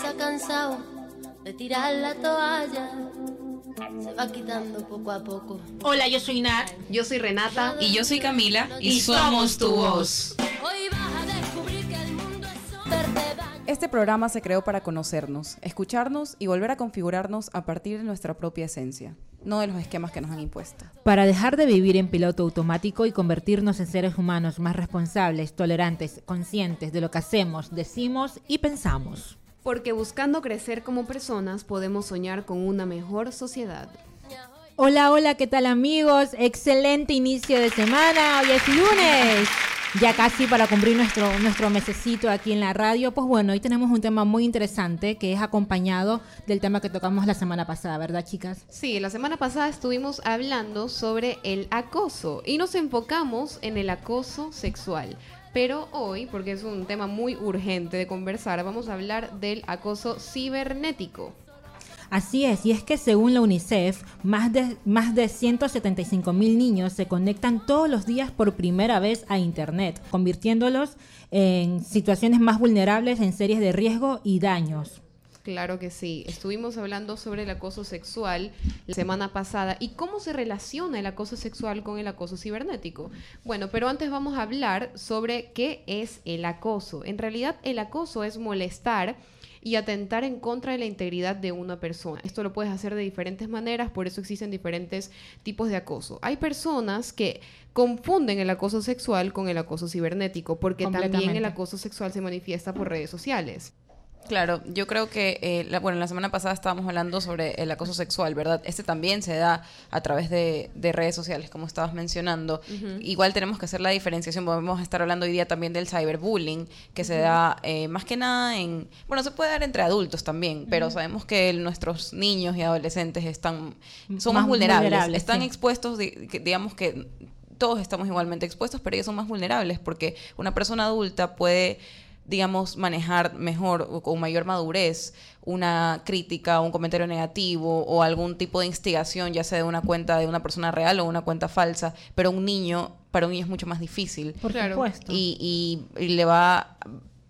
se ha cansado de tirar la toalla. Se va quitando poco a poco. Hola, yo soy Nat. Yo soy Renata. Y yo soy Camila. Y, somos tu voz. Hoy vas a descubrir que el mundo es daño. Este programa se creó para conocernos, escucharnos y volver a configurarnos a partir de nuestra propia esencia, no de los esquemas que nos han impuesto. Para dejar de vivir en piloto automático y convertirnos en seres humanos más responsables, tolerantes, conscientes de lo que hacemos, decimos y pensamos. Porque buscando crecer como personas podemos soñar con una mejor sociedad. Hola, hola, ¿qué tal amigos? Excelente inicio de semana, hoy es lunes. Ya casi para cumplir nuestro, nuestro mesecito aquí en la radio, pues bueno, hoy tenemos un tema muy interesante que es acompañado del tema que tocamos la semana pasada, ¿verdad chicas? Sí, la semana pasada estuvimos hablando sobre el acoso y nos enfocamos en el acoso sexual. Pero hoy, porque es un tema muy urgente de conversar, vamos a hablar del acoso cibernético. Así es, y es que según la UNICEF, más de, más de 175 mil niños se conectan todos los días por primera vez a Internet, convirtiéndolos en situaciones más vulnerables en series de riesgo y daños. Claro que sí. Estuvimos hablando sobre el acoso sexual la semana pasada y cómo se relaciona el acoso sexual con el acoso cibernético. Bueno, pero antes vamos a hablar sobre qué es el acoso. En realidad, el acoso es molestar y atentar en contra de la integridad de una persona. Esto lo puedes hacer de diferentes maneras, por eso existen diferentes tipos de acoso. Hay personas que confunden el acoso sexual con el acoso cibernético, porque también el acoso sexual se manifiesta por redes sociales. Claro, yo creo que, eh, la- bueno, la semana pasada estábamos hablando sobre el acoso sexual, ¿verdad? Este también se da a través de, de redes sociales, como estabas mencionando. Igual tenemos que hacer la diferenciación, vamos a estar hablando hoy día también del cyberbullying, que se da eh, más que nada en, bueno, se puede dar entre adultos también, pero sabemos que nuestros niños y adolescentes están, son más, Más vulnerables, vulnerables, están sí. expuestos, que- digamos que todos estamos igualmente expuestos, pero ellos son más vulnerables porque una persona adulta puede digamos, manejar mejor o con mayor madurez una crítica, un comentario negativo o algún tipo de instigación, ya sea de una cuenta de una persona real o una cuenta falsa, pero un niño, para un niño es mucho más difícil Por supuesto. y, y- y le va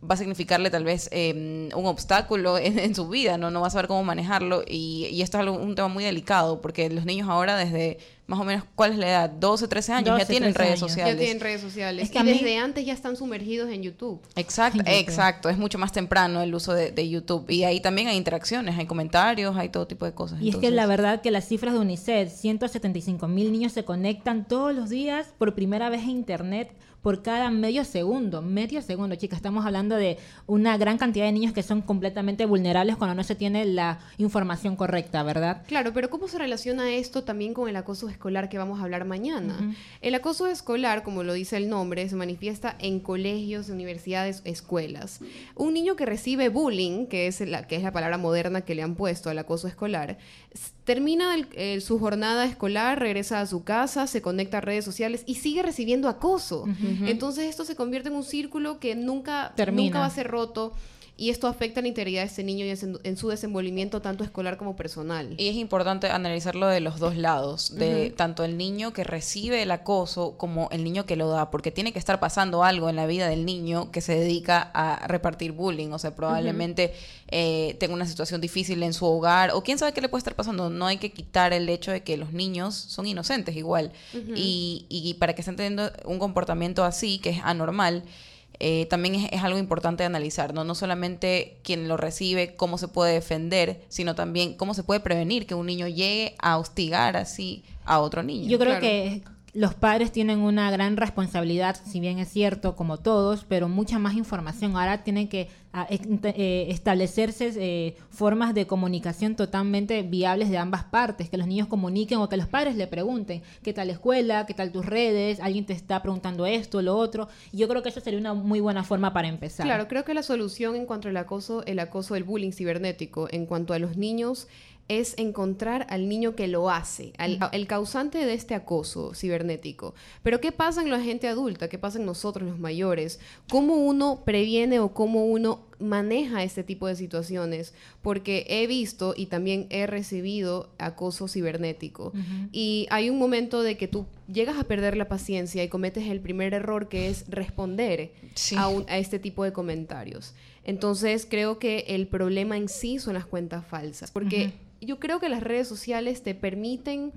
va a significarle tal vez eh, un obstáculo en, en su vida, ¿no? No va a saber cómo manejarlo y, y esto es algo- un tema muy delicado porque los niños ahora desde más o menos, ¿cuál es la edad? 12, 13 años, 12, ya tienen 13 redes años. sociales. Ya tienen redes sociales. Es que y mí- desde antes ya están sumergidos en YouTube. Exacto, En YouTube. exacto, es mucho más temprano el uso de, de YouTube y ahí también hay interacciones, hay comentarios, hay todo tipo de cosas. Y es que la verdad que las cifras de UNICEF, 175 mil niños se conectan todos los días por primera vez a Internet por cada medio segundo. Medio segundo, chicas. Estamos hablando de una gran cantidad de niños que son completamente vulnerables cuando no se tiene la información correcta, ¿verdad? Claro, pero ¿cómo se relaciona esto también con el acoso escolar que vamos a hablar mañana? El acoso escolar, como lo dice el nombre, se manifiesta en colegios, universidades, escuelas. Un niño que recibe bullying, que es la, que es la palabra moderna que le han puesto al acoso escolar, termina el- eh, su jornada escolar, regresa a su casa, se conecta a redes sociales y sigue recibiendo acoso. Entonces esto se convierte en un círculo que nunca, Termina. nunca va a ser roto. Y esto afecta la integridad de este niño y en su- en su desenvolvimiento tanto escolar como personal. Y es importante analizarlo de los dos lados, de tanto el niño que recibe el acoso como el niño que lo da, porque tiene que estar pasando algo en la vida del niño que se dedica a repartir bullying, o sea, probablemente eh, tenga una situación difícil en su hogar, o quién sabe qué le puede estar pasando. No hay que quitar el hecho de que los niños son inocentes igual, y, y para que estén teniendo un comportamiento así, que es anormal, eh, también es, es algo importante de analizar, ¿no? No solamente quien lo recibe, cómo se puede defender, sino también cómo se puede prevenir que un niño llegue a hostigar así a otro niño. Yo creo Claro. que los padres tienen una gran responsabilidad, si bien es cierto, como todos, pero mucha más información. Ahora tienen que ah, eh, establecerse eh, formas de comunicación totalmente viables de ambas partes, que los niños comuniquen o que los padres le pregunten qué tal la escuela, qué tal tus redes, alguien te está preguntando esto, lo otro. Y yo creo que eso sería una muy buena forma para empezar. Claro, creo que la solución en cuanto al acoso, el acoso del bullying cibernético, en cuanto a los niños, es encontrar al niño que lo hace, al, el causante de este acoso cibernético. Pero ¿qué pasa en la gente adulta? ¿Qué pasa en nosotros los mayores? ¿Cómo uno previene o cómo uno maneja este tipo de situaciones? Porque he visto y también he recibido acoso cibernético. Y hay un momento de que tú llegas a perder la paciencia y cometes el primer error que es responder Sí. a, un- a este tipo de comentarios. Entonces creo que el problema en sí son las cuentas falsas, porque yo creo que las redes sociales te permiten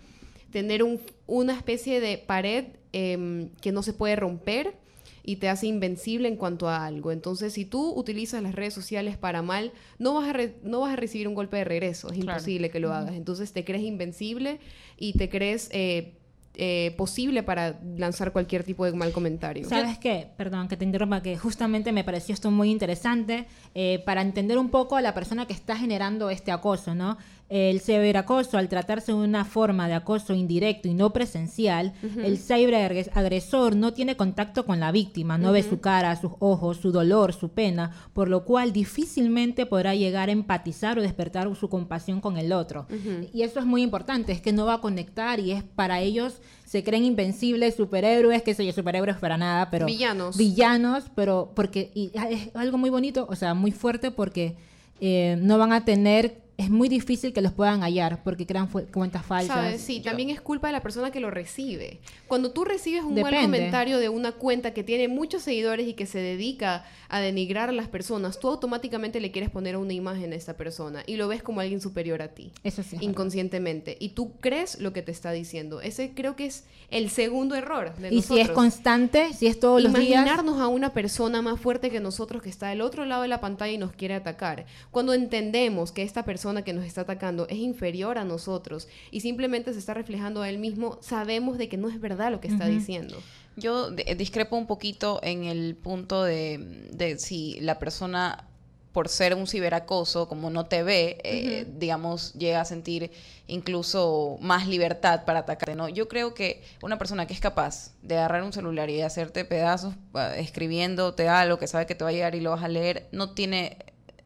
tener un- una especie de pared em, que no se puede romper y te hace invencible en cuanto a algo. Entonces, si tú utilizas las redes sociales para mal, no vas a, re- no vas a recibir un golpe de regreso. Es Claro. imposible que lo hagas. Entonces, te crees invencible y te crees eh, eh, posible para lanzar cualquier tipo de mal comentario. ¿Sabes qué? Perdón que te interrumpa, que justamente me pareció esto muy interesante eh, para entender un poco a la persona que está generando este acoso, ¿no? El ciberacoso, al tratarse de una forma de acoso indirecto y no presencial, el ciberagresor no tiene contacto con la víctima, no ve su cara, sus ojos, su dolor, su pena, por lo cual difícilmente podrá llegar a empatizar o despertar su compasión con el otro. Y eso es muy importante, es que no va a conectar y es para ellos, se creen invencibles, superhéroes, qué sé yo, superhéroes para nada, pero Villanos. villanos, pero porque y es algo muy bonito, o sea, muy fuerte porque eh, no van a tener, es muy difícil que los puedan hallar porque crean cuentas falsas. ¿Sabes? Sí, también es culpa de la persona que lo recibe. Cuando tú recibes un mal Depende. comentario de una cuenta que tiene muchos seguidores y que se dedica a denigrar a las personas, tú automáticamente le quieres poner una imagen a esta persona y lo ves como alguien superior a ti. Eso sí. inconscientemente y tú crees lo que te está diciendo. Ese creo que es el segundo error de. Y si es constante, si es todos los días, Imaginarnos a una persona más fuerte que nosotros que está del otro lado de la pantalla y nos quiere atacar. Cuando entendemos que esta persona que nos está atacando es inferior a nosotros y simplemente se está reflejando a él mismo, sabemos de que no es verdad lo que está diciendo. Yo de- discrepo un poquito en el punto de, de si la persona, por ser un ciberacoso, como no te ve, eh, digamos, llega a sentir incluso más libertad para atacarte, ¿no? Yo creo que una persona que es capaz de agarrar un celular y hacerte pedazos escribiéndote algo que sabe que te va a llegar y lo vas a leer, no tiene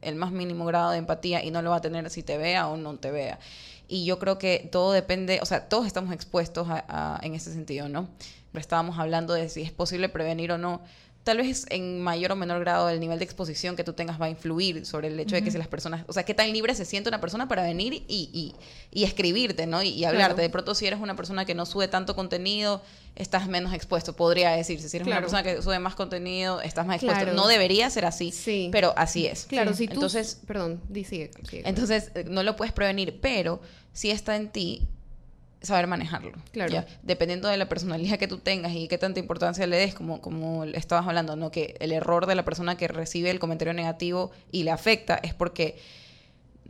el más mínimo grado de empatía y no lo va a tener si te vea o no te vea. Y yo creo que todo depende, o sea, todos estamos expuestos a, en ese sentido, ¿no? Estábamos hablando de si es posible prevenir o no. Tal vez en mayor o menor grado el nivel de exposición que tú tengas va a influir sobre el hecho de que si las personas, o sea, qué tan libre se siente una persona para venir y, y, y escribirte, ¿no? Y, y hablarte. Claro. De pronto, si eres una persona que no sube tanto contenido, estás menos expuesto, podría decirse. Si eres Claro. una persona que sube más contenido, estás más expuesto. Claro. No debería ser así, Sí. pero así es. Claro, Sí. si tú... Entonces, Perdón, di, sigue, sigue. entonces, eh, no lo puedes prevenir, pero sí está en ti saber manejarlo. Claro. ¿ya? Dependiendo de la personalidad que tú tengas y qué tanta importancia le des, como, como estabas hablando, ¿no? Que el error de la persona que recibe el comentario negativo y le afecta es porque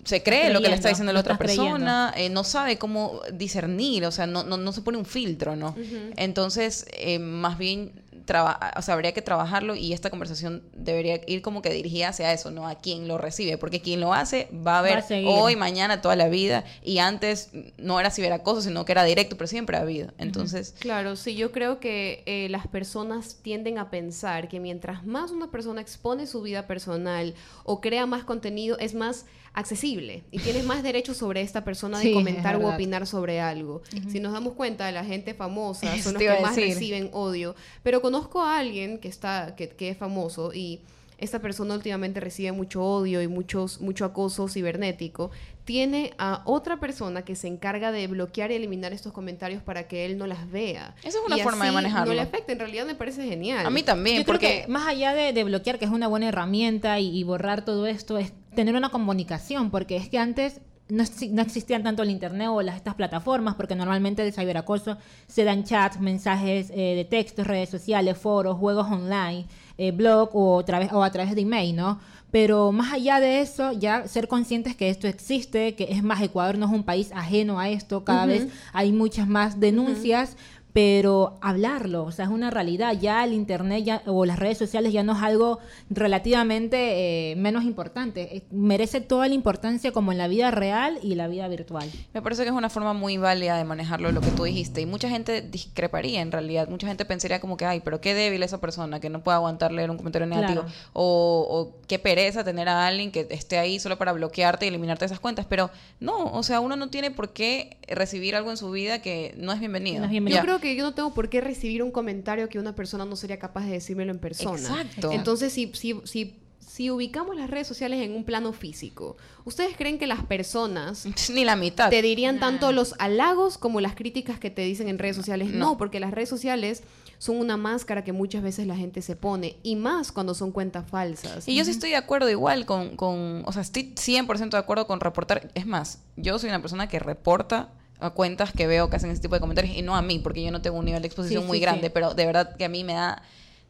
se cree lo que le está diciendo la otra persona, eh, no sabe cómo discernir, o sea, no, no, no se pone un filtro, ¿no? Entonces, eh, más bien, traba- o sea, habría que trabajarlo y esta conversación debería ir como que dirigida hacia eso, ¿no? A quien lo recibe, porque quien lo hace va a ver hoy, mañana, toda la vida, y antes no era ciberacoso, sino que era directo, pero siempre ha habido. Entonces, Claro, sí, yo creo que eh, las personas tienden a pensar que mientras más una persona expone su vida personal o crea más contenido, es más accesible y tienes más derecho sobre esta persona de Sí, comentar o opinar sobre algo. Si nos damos cuenta, la gente famosa son los que más decir. reciben odio. Pero conozco a alguien que está, que, que es famoso y esta persona últimamente recibe mucho odio y muchos, mucho acoso cibernético. Tiene a otra persona que se encarga de bloquear y eliminar estos comentarios para que él no las vea. Esa es una Y forma de manejarlo. No le afecta, en realidad me parece genial. a mí también, Yo creo porque... que más allá de, de bloquear, que es una buena herramienta y, y borrar todo esto, es tener una comunicación, porque es que antes no, exi- no existían tanto el internet o las, estas plataformas, porque normalmente el ciberacoso se dan chats, mensajes eh, de textos, redes sociales, foros, juegos online, eh, blog o, a través, o a través de email, ¿no? Pero más allá de eso, ya ser conscientes que esto existe, que es más, Ecuador no es un país ajeno a esto, cada vez hay muchas más denuncias, pero hablarlo, o sea, es una realidad. Ya el internet ya, o las redes sociales ya no es algo relativamente eh, menos importante. Eh, merece toda la importancia como en la vida real y la vida virtual. Me parece que es una forma muy válida de manejarlo, lo que tú dijiste. Y mucha gente discreparía en realidad. Mucha gente pensaría como que, ay, pero qué débil esa persona que no puede aguantar leer un comentario negativo. Claro. O, o qué pereza tener a alguien que esté ahí solo para bloquearte y eliminarte esas cuentas. Pero no, o sea, uno no tiene por qué recibir algo en su vida que no es bienvenido. No es bienvenido. Yo creo que yo no tengo por qué recibir un comentario que una persona no sería capaz de decirmelo en persona. Exacto. Entonces, si, si, si, si ubicamos las redes sociales en un plano físico, ¿ustedes creen que las personas Ni la mitad. te dirían tanto los halagos como las críticas que te dicen en redes sociales? No. No. porque las redes sociales son una máscara que muchas veces la gente se pone, y más cuando son cuentas falsas. Y yo sí estoy de acuerdo igual con, con, o sea, estoy 100% de acuerdo con reportar. Es más, yo soy una persona que reporta a cuentas que veo que hacen ese tipo de comentarios y no a mí, porque yo no tengo un nivel de exposición Sí, muy sí, grande, sí. pero de verdad que a mí me da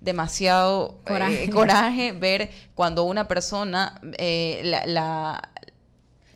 demasiado eh, Coraje. coraje ver cuando una persona eh, la, la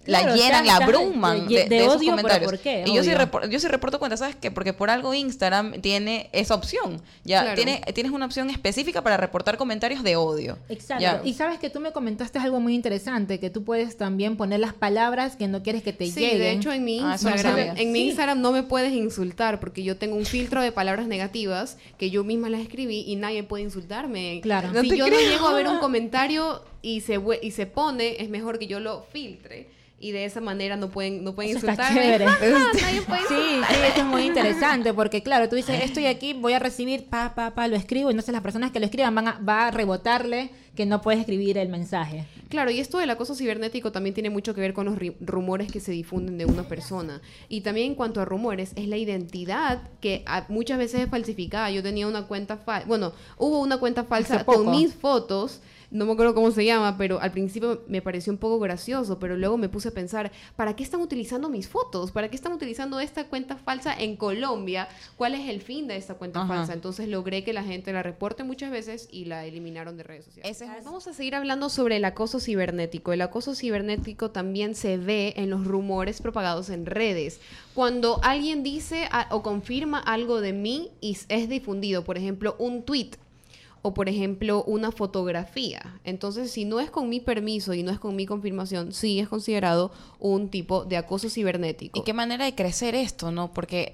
la Claro, llenan, la abruman de- de, de de esos odio, pero comentarios. ¿por qué? Y yo sí, Odio. repor- yo sí reporto cuentas, ¿sabes qué? Porque por algo Instagram tiene esa opción. Ya Claro. tiene, tienes una opción específica para reportar comentarios de odio. Exacto. Ya. Y sabes que tú me comentaste algo muy interesante, que tú puedes también poner las palabras que no quieres que te Sí, lleguen. de hecho en mi Ah, no Instagram, sabía. en mi Sí. Instagram no me puedes insultar porque yo tengo un filtro de palabras negativas que yo misma las escribí y nadie puede insultarme. Claro. No si yo creo. no llego a ver un comentario y se y se pone, es mejor que yo lo filtre y de esa manera no pueden no pueden Eso está insultarme. chévere. nadie puede Sí, sí, eso es muy interesante porque claro, tú dices, estoy aquí, voy a recibir, pa, pa, pa, lo escribo, y entonces las personas que lo escriban van a, va a rebotarle que no puedes escribir el mensaje. Claro, y esto del acoso cibernético también tiene mucho que ver con los rumores que se difunden de una persona. Y también en cuanto a rumores, es la identidad que a- muchas veces es falsificada. Yo tenía una cuenta falsa, bueno, hubo una cuenta falsa con mis fotos. No me acuerdo cómo se llama, pero al principio me pareció un poco gracioso, pero luego me puse a pensar, ¿para qué están utilizando mis fotos? ¿Para qué están utilizando esta cuenta falsa en Colombia? ¿Cuál es el fin de esta cuenta Ajá. falsa? Entonces logré que la gente la reporte muchas veces y la eliminaron de redes sociales. Vamos a seguir hablando sobre el acoso cibernético. El acoso cibernético también se ve en los rumores propagados en redes. Cuando alguien dice a- o confirma algo de mí y es difundido, por ejemplo, un tweet o por ejemplo una fotografía. Entonces, si no es con mi permiso y no es con mi confirmación, sí es considerado un tipo de acoso cibernético. Y qué manera de crecer esto, ¿no? Porque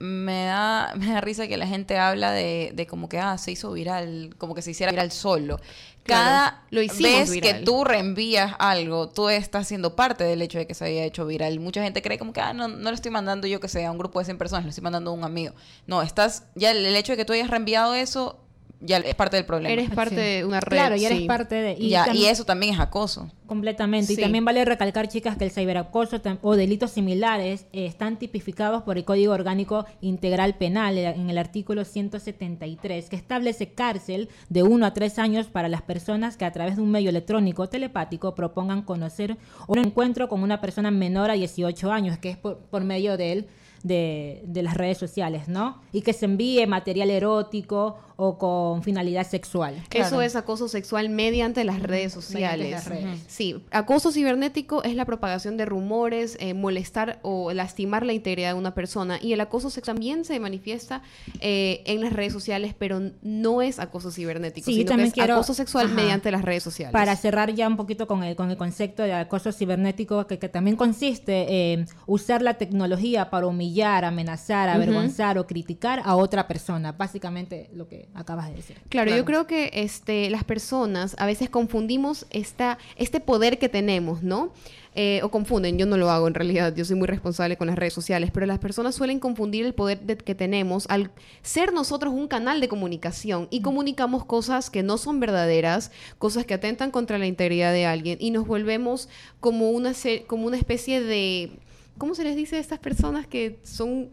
me da, me da risa que la gente habla de, de como que, ah, se hizo viral, como que se hiciera viral solo. Claro, Cada lo hicimos vez viral. que tú reenvías algo, tú estás siendo parte del hecho de que se haya hecho viral. Mucha gente cree como que, ah, no, no le estoy mandando yo que sea a un grupo de 100 personas, le estoy mandando a un amigo. No, estás, ya el, el hecho de que tú hayas reenviado eso, ya es parte del problema. Eres parte Sí. de una red. Claro, y eres sí. parte de... y, ya, eso también es acoso. Completamente. Sí. Y también vale recalcar, chicas, que el ciberacoso o delitos similares eh, están tipificados por el Código Orgánico Integral Penal eh, en el artículo 173, que establece cárcel de 1 a 3 años para las personas que a través de un medio electrónico o telepático propongan conocer un encuentro con una persona menor a 18 años, que es por, por medio de él. De, de las redes sociales, ¿no? Y que se envíe material erótico o con finalidad sexual. Eso Claro. es acoso sexual mediante las redes sociales. Las redes. Sí, acoso cibernético es la propagación de rumores, eh, molestar o lastimar la integridad de una persona. Y el acoso sexual también se manifiesta eh, en las redes sociales, pero no es acoso cibernético, Sí, sino que también es quiero- acoso sexual Ajá. mediante las redes sociales. Para cerrar ya un poquito con el, con el concepto de acoso cibernético, que, que también consiste en usar la tecnología para humillar, amenazar, avergonzar o criticar a otra persona. Básicamente lo que acabas de decir. Claro, yo creo que este, las personas a veces confundimos esta, este poder que tenemos, ¿no? Eh, o confunden, yo no lo hago en realidad, yo soy muy responsable con las redes sociales, pero las personas suelen confundir el poder de- que tenemos al ser nosotros un canal de comunicación y comunicamos cosas que no son verdaderas, cosas que atentan contra la integridad de alguien y nos volvemos como una, como una especie de... ¿Cómo se les dice a estas personas que son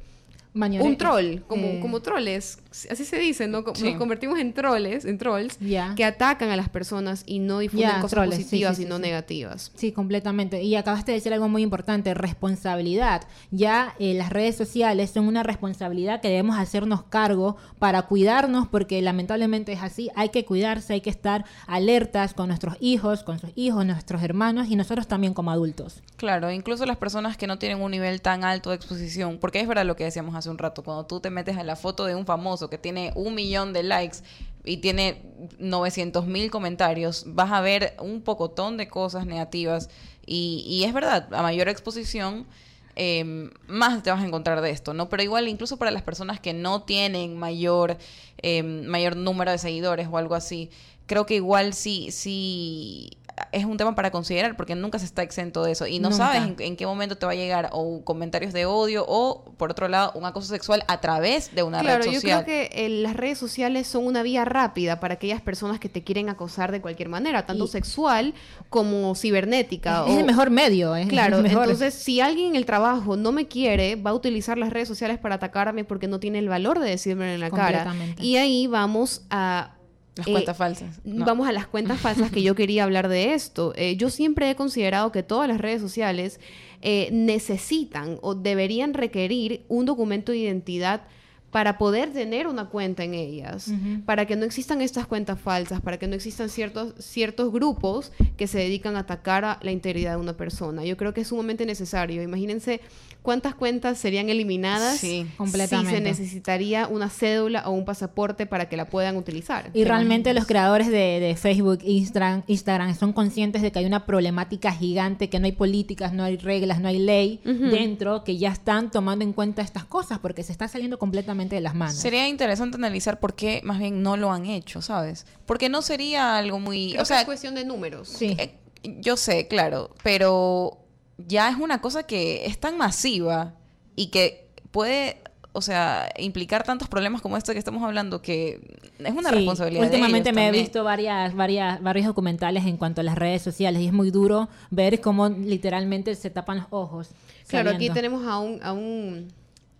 Un troll, como, eh, como troles, así se dice, ¿no? Co- Sí. Nos convertimos en troles, en trolls, que atacan a las personas y no difunden cosas troles, positivas, sí, sí, sino sí. negativas. Sí, completamente. Y acabaste de decir algo muy importante, responsabilidad. Ya eh, las redes sociales son una responsabilidad que debemos hacernos cargo para cuidarnos, porque lamentablemente es así. Hay que cuidarse, hay que estar alertas con nuestros hijos, con sus hijos, nuestros hermanos y nosotros también como adultos. Claro, incluso las personas que no tienen un nivel tan alto de exposición, porque es verdad lo que decíamos hace un rato, cuando tú te metes a la foto de un famoso que tiene un millón de likes y tiene 900 mil comentarios, vas a ver un pocotón de cosas negativas y, es verdad, a mayor exposición, eh, más te vas a encontrar de esto, ¿no? Pero igual, incluso para las personas que no tienen mayor, eh, mayor número de seguidores o algo así, creo que igual sí, sí es un tema para considerar porque nunca se está exento de eso y no Nunca. sabes en, en qué momento te va a llegar o comentarios de odio o, por otro lado, un acoso sexual a través de una Claro, red yo social. creo que eh, las redes sociales son una vía rápida para aquellas personas que te quieren acosar de cualquier manera, tanto Y- sexual como cibernética. Es o- el mejor medio. Es, Claro, es mejor. entonces si alguien en el trabajo no me quiere, va a utilizar las redes sociales para atacarme porque no tiene el valor de decirme en la cara. Y ahí vamos a... Las eh, cuentas falsas. No. Vamos a las cuentas falsas que yo quería hablar de esto. Eh, yo siempre he considerado que todas las redes sociales eh, necesitan o deberían requerir un documento de identidad para poder tener una cuenta en ellas, para que no existan estas cuentas falsas, para que no existan ciertos, ciertos grupos que se dedican a atacar a la integridad de una persona. Yo creo que es sumamente necesario. Imagínense cuántas cuentas serían eliminadas Sí, si se completamente. necesitaría una cédula o un pasaporte para que la puedan utilizar. Y realmente los creadores de, de Facebook, Instagram, Instagram son conscientes de que hay una problemática gigante, que no hay políticas, no hay reglas, no hay ley dentro, que ya están tomando en cuenta estas cosas porque se está saliendo completamente de las manos. Sería interesante analizar por qué más bien no lo han hecho, ¿sabes? Porque no sería algo muy... Creo o sea, que es cuestión de números. Sí. eh, yo sé, claro, pero ya es una cosa que es tan masiva y que puede, o sea, implicar tantos problemas como esto que estamos hablando que es una Sí, responsabilidad. de Últimamente ellos me he visto varias, varias, varios documentales en cuanto a las redes sociales y es muy duro ver cómo literalmente se tapan los ojos. Claro, aquí tenemos a un, a un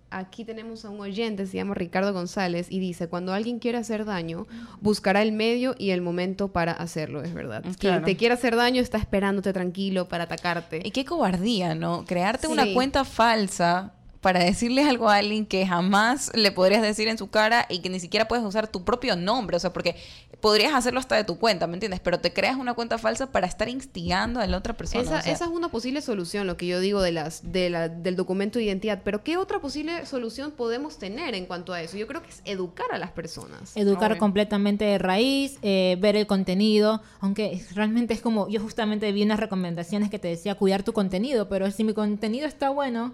aquí tenemos a un oyente, se llama Ricardo González, y dice, cuando alguien quiere hacer daño, buscará el medio y el momento para hacerlo, es verdad. Quien Claro. te quiere hacer daño está esperándote tranquilo para atacarte. Y qué cobardía, ¿no? Crearte una cuenta falsa para decirle algo a alguien que jamás le podrías decir en su cara y que ni siquiera puedes usar tu propio nombre. O sea, porque podrías hacerlo hasta de tu cuenta, ¿me entiendes? Pero te creas una cuenta falsa para estar instigando a la otra persona. Esa, o sea, esa es una posible solución, lo que yo digo de las, de la, del documento de identidad. Pero ¿qué otra posible solución podemos tener en cuanto a eso? Yo creo que es educar a las personas. Educar Obvio. completamente de raíz, eh, ver el contenido, aunque realmente es como, yo justamente vi unas recomendaciones que te decía cuidar tu contenido, pero si mi contenido está bueno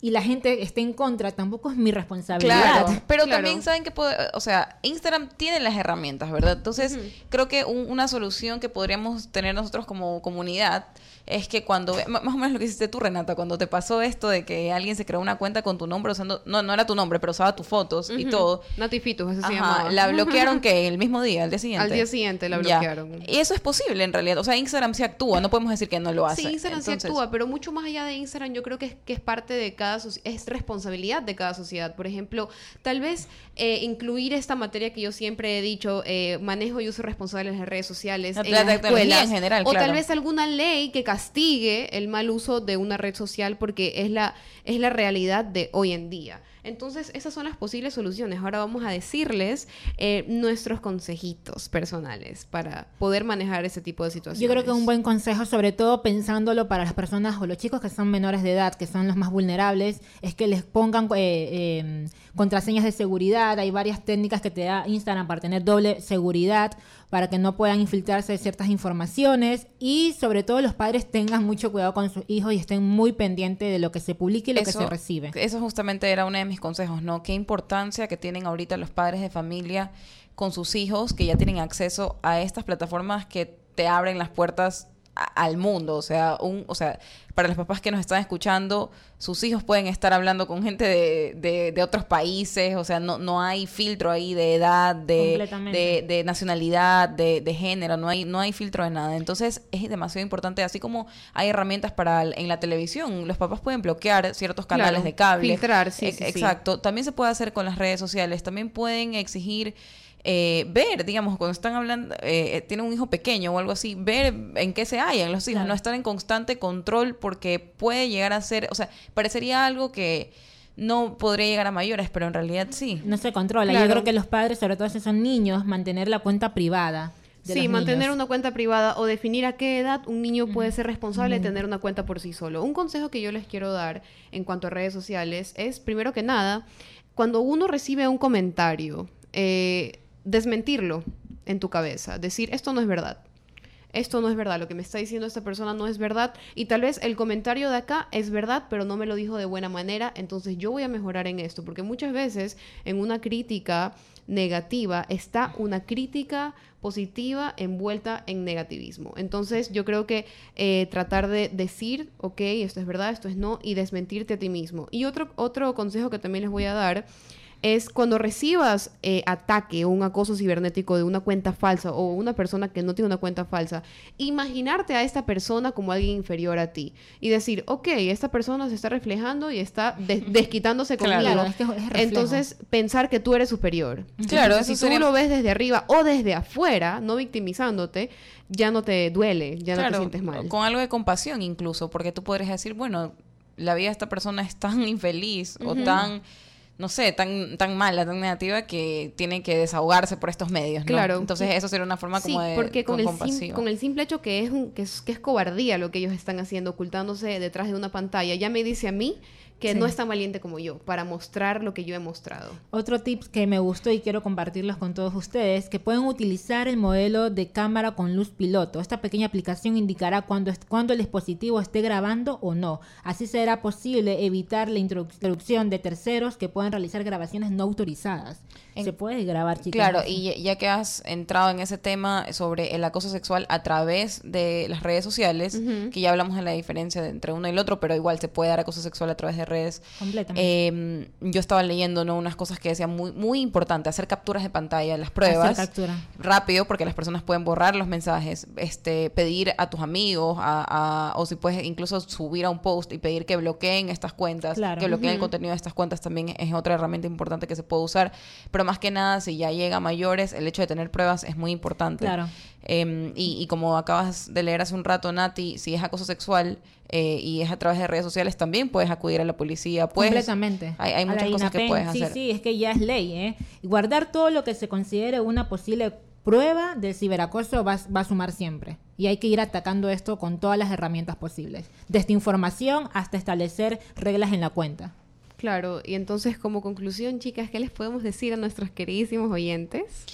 y la gente está en contra, tampoco es mi responsabilidad. Claro, pero Claro. también saben que, puede- o sea, Instagram tiene las herramientas, ¿verdad? Entonces, creo que un- una solución que podríamos tener nosotros como comunidad es que cuando, más o menos lo que hiciste tú, Renata, cuando te pasó esto de que alguien se creó una cuenta con tu nombre usando, no, no era tu nombre, pero usaba tus fotos y todo. Natifitus, eso se llamaba. la bloquearon que el mismo día, al día siguiente. Al día siguiente la Ya. bloquearon. Y eso es posible en realidad. O sea, Instagram sí actúa, no podemos decir que no lo hace. Sí, Instagram sí Entonces, actúa, pero mucho más allá de Instagram, yo creo que es, que es parte de cada es responsabilidad de cada sociedad. Por ejemplo, tal vez eh, incluir esta materia que yo siempre he dicho, eh, manejo y uso responsable de las redes sociales La- en la las escuelas, en general, o claro. tal vez alguna ley que castigue el mal uso de una red social porque es la es la realidad de hoy en día. Entonces, esas son las posibles soluciones. Ahora vamos a decirles eh, nuestros consejitos personales para poder manejar ese tipo de situaciones. Yo creo que un buen consejo, sobre todo pensándolo para las personas o los chicos que son menores de edad, que son los más vulnerables, es que les pongan eh, eh, contraseñas de seguridad. Hay varias técnicas que te da Instagram para tener doble seguridad, para que no puedan infiltrarse ciertas informaciones. Y sobre todo los padres tengan mucho cuidado con sus hijos y estén muy pendientes de lo que se publique y lo que se recibe. Eso justamente era uno de mis consejos, ¿no? Qué importancia que tienen ahorita los padres de familia con sus hijos que ya tienen acceso a estas plataformas que te abren las puertas al mundo, o sea, un, o sea, para los papás que nos están escuchando, sus hijos pueden estar hablando con gente de, de- de otros países, o sea, no, no hay filtro ahí de edad, de, de, de nacionalidad, de, de género, no hay, no hay filtro de nada. Entonces es demasiado importante, así como hay herramientas para el- en la televisión, los papás pueden bloquear ciertos canales Claro, de cable. filtrar, sí, Ex- sí, sí. Exacto. También se puede hacer con las redes sociales. También pueden exigir eh, ver, digamos, cuando están hablando, eh, eh, tienen un hijo pequeño o algo así, ver en qué se hallan los hijos, Claro. no estar en constante control porque puede llegar a ser, o sea, parecería algo que no podría llegar a mayores, pero en realidad sí. No se controla. Claro. Yo creo que los padres, sobre todo si son niños, mantener la cuenta privada. de Sí, mantener niños. una cuenta privada o definir a qué edad un niño puede ser responsable de tener una cuenta por sí solo. Un consejo que yo les quiero dar en cuanto a redes sociales es, primero que nada, cuando uno recibe un comentario, eh, desmentirlo en tu cabeza, decir, esto no es verdad. Esto no es verdad, lo que me está diciendo esta persona no es verdad y tal vez el comentario de acá es verdad, pero no me lo dijo de buena manera, entonces yo voy a mejorar en esto, porque muchas veces en una crítica negativa, está una crítica positiva envuelta en negativismo. Entonces yo creo que eh, tratar de decir, ok, esto es verdad, esto es no, y desmentirte a ti mismo. Y otro, otro consejo que también les voy a dar es cuando recibas eh, ataque o un acoso cibernético de una cuenta falsa o una persona que no tiene una cuenta falsa, imaginarte a esta persona como alguien inferior a ti y decir, ok, esta persona se está reflejando y está des- desquitándose conmigo. Claro, es que es reflejo. Entonces, pensar que tú eres superior. Claro, Entonces, eso si tú sería- lo ves desde arriba o desde afuera, no victimizándote, ya no te duele, ya no te sientes mal. Con algo de compasión incluso, porque tú podrías decir, bueno, la vida de esta persona es tan infeliz o tan, no sé, tan, tan mala, tan negativa que tiene que desahogarse por estos medios, ¿no? Claro. Entonces eso sería una forma como sí, de porque con, el, sim- con el simple hecho que es, un, que, es, que es cobardía lo que ellos están haciendo, ocultándose detrás de una pantalla, ya me dice a mí que Sí. no es tan valiente como yo, para mostrar lo que yo he mostrado. Otro tip que me gustó y quiero compartirlos con todos ustedes, que pueden utilizar el modelo de cámara con luz piloto. Esta pequeña aplicación indicará cuando, est- cuando el dispositivo esté grabando o no. Así será posible evitar la introdu- introducción de terceros que puedan realizar grabaciones no autorizadas. En- Se puede grabar, chicos. Claro, y ya- que has entrado en ese tema sobre el acoso sexual a través de las redes sociales, que ya hablamos de la diferencia entre uno y el otro, pero igual se puede dar acoso sexual a través de redes. Completamente. Eh, yo estaba leyendo ¿no? unas cosas que decían muy, muy importante, hacer capturas de pantalla, las pruebas. Hacer captura. rápido porque las personas pueden borrar los mensajes, este, pedir a tus amigos, a, a- o si puedes incluso subir a un post y pedir que bloqueen estas cuentas, Claro. que bloqueen el contenido de estas cuentas también es otra herramienta importante que se puede usar, pero más que nada si ya llega a mayores, el hecho de tener pruebas es muy importante. Claro. Eh, y, y como acabas de leer hace un rato, Nati, si es acoso sexual eh, y es a través de redes sociales, también puedes acudir a la policía. Puedes, Completamente. Hay, hay muchas cosas que puedes sí, hacer. Sí, es que ya es ley, ¿eh? Guardar todo lo que se considere una posible prueba del ciberacoso va, va a sumar siempre. Y hay que ir atacando esto con todas las herramientas posibles. Desde información hasta establecer reglas en la cuenta. Claro, y entonces como conclusión, chicas, ¿qué les podemos decir a nuestros queridísimos oyentes?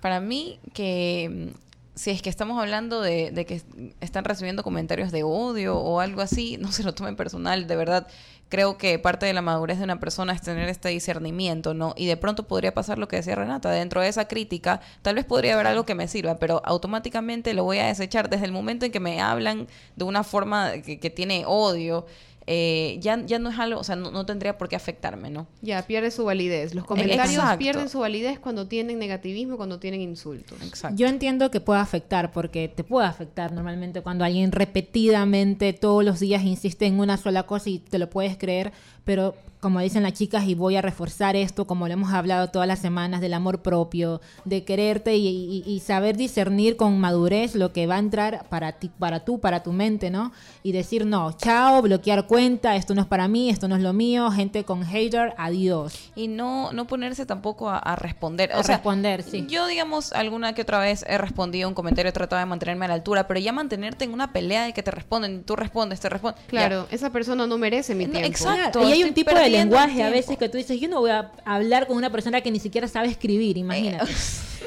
Para mí, que mm, si es que estamos hablando de, de que están recibiendo comentarios de odio o algo así, no se lo tomen personal, de verdad. Creo que parte de la madurez de una persona es tener este discernimiento, ¿no? Y de pronto podría pasar lo que decía Renata, dentro de esa crítica, tal vez podría haber algo que me sirva, pero automáticamente lo voy a desechar desde el momento en que me hablan de una forma que, que tiene odio. Eh, ya, ya no es algo, o sea, no, no tendría por qué afectarme, ¿no? Ya, pierde su validez. Los comentarios Exacto. pierden su validez cuando tienen negativismo, cuando tienen insultos. Exacto. Yo entiendo que puede afectar, porque te puede afectar normalmente cuando alguien repetidamente todos los días insiste en una sola cosa y te lo puedes creer, pero como dicen las chicas, y voy a reforzar esto, como lo hemos hablado todas las semanas, del amor propio, de quererte y, y- y saber discernir con madurez lo que va a entrar para ti, para tú, para tu mente, ¿no? Y decir, no, chao, bloquear cuenta, esto no es para mí, esto no es lo mío, gente con hater, adiós. Y no, no ponerse tampoco a, a responder. A sea, responder, sí. Yo, digamos, alguna que otra vez he respondido un comentario, he tratado de mantenerme a la altura, pero ya mantenerte en una pelea de que te responden, tú respondes, te responden. Claro, esa persona no merece mi No, tiempo. exacto. y hay un tipo de el lenguaje a veces que tú dices, yo no voy a hablar con una persona que ni siquiera sabe escribir, imagínate.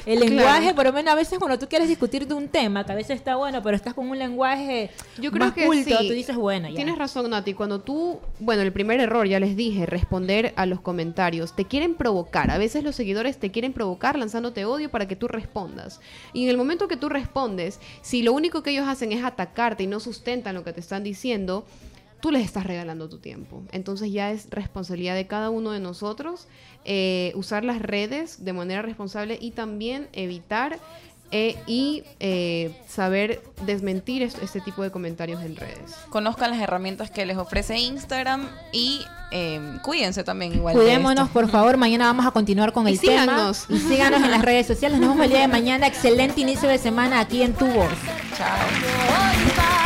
El Claro. lenguaje, por lo menos a veces cuando tú quieres discutir de un tema, que a veces está bueno, pero estás con un lenguaje Yo creo más que culto, sí. tú dices, bueno, ya. Tienes razón, Nati. Cuando tú, bueno, el primer error, ya les dije, responder a los comentarios. Te quieren provocar. A veces los seguidores te quieren provocar lanzándote odio para que tú respondas. Y en el momento que tú respondes, si lo único que ellos hacen es atacarte y no sustentan lo que te están diciendo, tú les estás regalando tu tiempo. Entonces ya es responsabilidad de cada uno de nosotros eh, usar las redes de manera responsable y también evitar eh, y eh, saber desmentir est- este tipo de comentarios en redes. Conozcan las herramientas que les ofrece Instagram y eh, cuídense también igual. Cuidémonos, por favor. Mañana vamos a continuar con Y el síganos. tema. Y síganos en las redes sociales. Nos vemos el día de mañana. Excelente inicio de semana aquí en Tu Voz. Chao.